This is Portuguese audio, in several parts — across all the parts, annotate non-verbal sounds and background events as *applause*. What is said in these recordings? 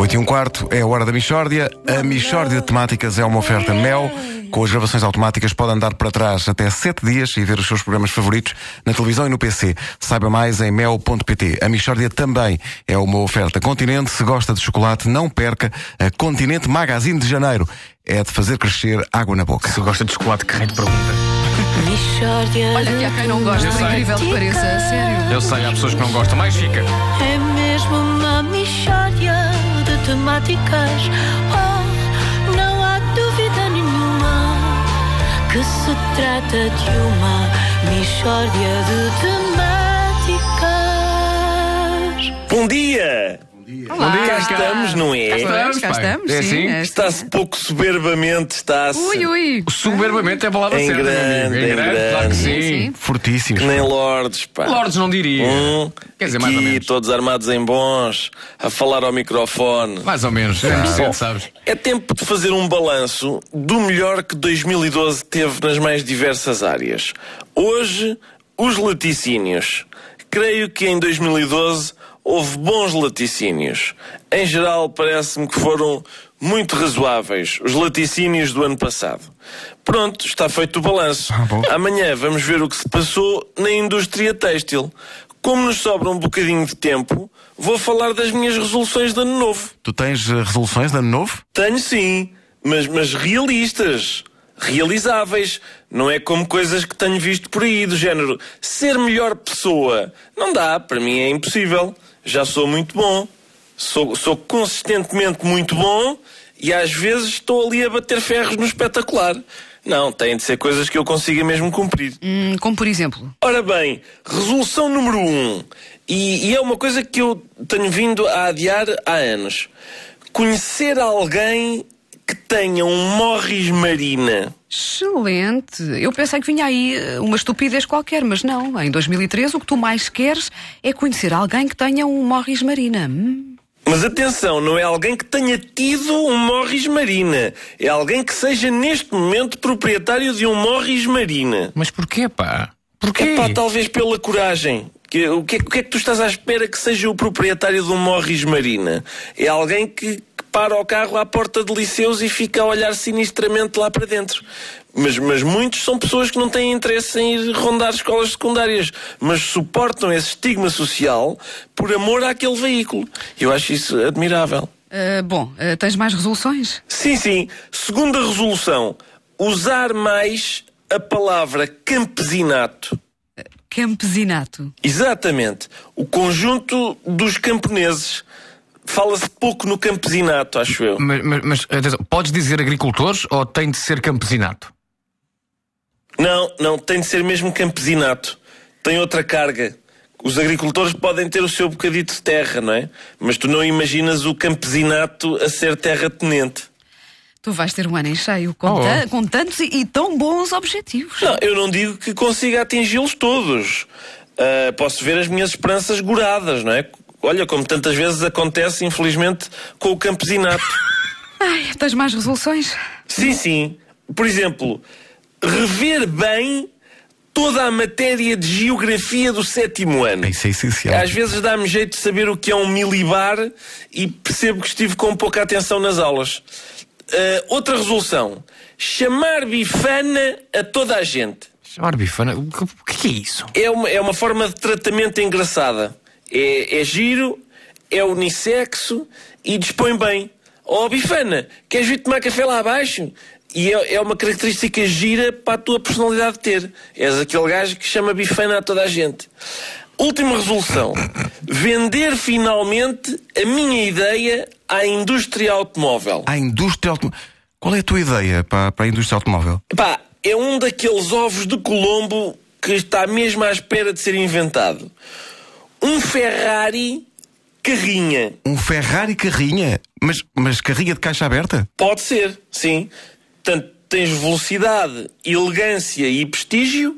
8 e um quarto é a hora da Michórdia. A Michórdia de Temáticas é uma oferta Mel. Com as gravações automáticas pode andar para trás até 7 dias e ver os seus programas favoritos na televisão e no PC. Saiba mais em mel.pt. A Michórdia também é uma oferta Continente. Se gosta de chocolate, não perca a Continente Magazine de Janeiro. É de fazer crescer água na boca. Se gosta de chocolate, que rei de pergunta. Olha que há quem não gosta, por sei. incrível que pareça, a sério. Eu sei, há pessoas que não gostam, mais fica. É de temáticas Oh, não há dúvida nenhuma Que se trata de uma mixória de temáticas Bom dia! Olá. Cá estamos, não é? Cá estamos, cá pai. estamos, É sim. assim? é Está-se pouco soberbamente, está-se Ui, ui. Soberbamente é a palavra Em certa, meu grande, em grande. claro que sim. Sim, sim. Fortíssimos. que nem lordes, pá. Lordes não diria. Hum, Quer dizer, mais ou aqui, menos. todos armados em bons, a falar ao microfone. Mais ou menos. É decente, sabes? É tempo de fazer um balanço do melhor que 2012 teve nas mais diversas áreas. Hoje, os laticínios. Creio que em 2012 houve bons laticínios. Em geral, parece-me que foram muito razoáveis os laticínios do ano passado. Pronto, está feito o balanço. Ah. Amanhã vamos ver o que se passou na indústria têxtil. Como nos sobra um bocadinho de tempo, vou falar das minhas resoluções de ano novo. Tu tens eh, resoluções de ano novo? Tenho sim, mas, mas realistas. Realizáveis. Não é como coisas que tenho visto por aí, do género ser melhor pessoa. Não dá, para mim é impossível. Já sou muito bom. Sou, sou consistentemente muito bom e às vezes estou ali a bater ferros no espetacular. Não, têm de ser coisas que eu consiga mesmo cumprir. Hum, como por exemplo. Ora bem, resolução número um. E, e é uma coisa que eu tenho vindo a adiar há anos. Conhecer alguém que tenha um Morris Marina. Excelente. Eu pensei que vinha aí eh, uma estupidez qualquer, mas não. Em 2013 o que tu mais queres é conhecer alguém que tenha um Morris Marina. Hum. Mas atenção, não é alguém que tenha tido um Morris Marina. É alguém que seja neste momento proprietário de um Morris Marina. Mas porquê, pá? Porquê? É pá, talvez pela coragem. Que- o, que, é- o que é que tu estás à espera que seja o proprietário de um Morris Marina? É alguém que, que para o carro à porta de liceus e fica a olhar sinistramente lá para dentro. Mas, mas muitos são pessoas que não têm interesse em ir rondar escolas secundárias, mas suportam esse estigma social por amor àquele veículo. Eu acho isso admirável. Ah, bom, ah, tens mais resoluções? Sim, sim. Segunda resolução: usar mais a palavra campesinato. Campesinato. Exatamente. O conjunto dos camponeses. Fala-se pouco no campesinato, acho eu. Mas, mas- mas, atenção, podes dizer agricultores ou tem de ser campesinato? Não, não, tem de ser mesmo campesinato. Tem outra carga. Os agricultores podem ter o seu bocadito de terra, não é? Mas tu não imaginas o campesinato a ser terra-tenente. Tu vais ter um ano em cheio com, Oh. ta- com tantos e, e tão bons objetivos. Não, eu não digo que consiga atingi-los todos. Ah, posso ver as minhas esperanças goradas, não é? Olha, como tantas vezes acontece, infelizmente, com o campesinato. *laughs* Ai, tens mais resoluções? Sim, sim. Por exemplo, rever bem toda a matéria de geografia do sétimo ano. Isso é essencial. Às vezes dá-me jeito de saber o que é um milibar e percebo que estive com pouca atenção nas aulas. Ah, outra resolução: chamar bifana a toda a gente. Chamar bifana? O que, o que é isso? É uma, é uma forma de tratamento engraçada. É, é giro, é unissexo e dispõe bem. Oh, bifana, queres vir tomar café lá abaixo? E é, é uma característica gira para a tua personalidade ter. És aquele gajo que chama bifana a toda a gente. Última resolução. Vender finalmente a minha ideia à indústria automóvel. A indústria automóvel. Qual é a tua ideia para, para a indústria automóvel? Pá, é um daqueles ovos de Colombo que está mesmo à espera de ser inventado. Um Ferrari carrinha. Um Ferrari carrinha? Mas, mas carrinha de caixa aberta? Pode ser, sim. Portanto, tens velocidade, elegância e prestígio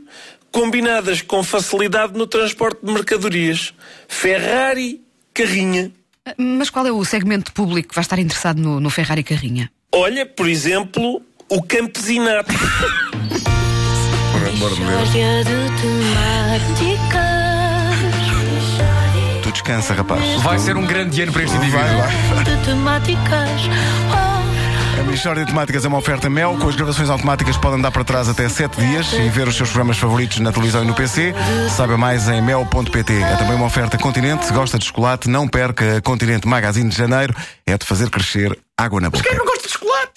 combinadas com facilidade no transporte de mercadorias. Ferrari carrinha. Mas qual é o segmento público que vai estar interessado no, no Ferrari Carrinha? Olha, por exemplo, o campesinato. *laughs* Mixória de temáticas Tu descansa, rapaz. Vai ser um grande ano para este indivíduo. Vai, vai. de temáticas. A Michórdia de Temáticas é uma oferta Mel, com as gravações automáticas podem andar para trás até 7 dias e ver os seus programas favoritos na televisão e no PC. Saiba mais em mel.pt. É também uma oferta Continente. Se gosta de chocolate, não perca a Continente Magazine de Janeiro. É de fazer crescer água na boca. Quem não gosta de chocolate?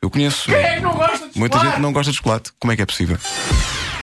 Eu conheço. Quem é que não gosta de Muita chocolate? gente não gosta de chocolate. Como é que é possível?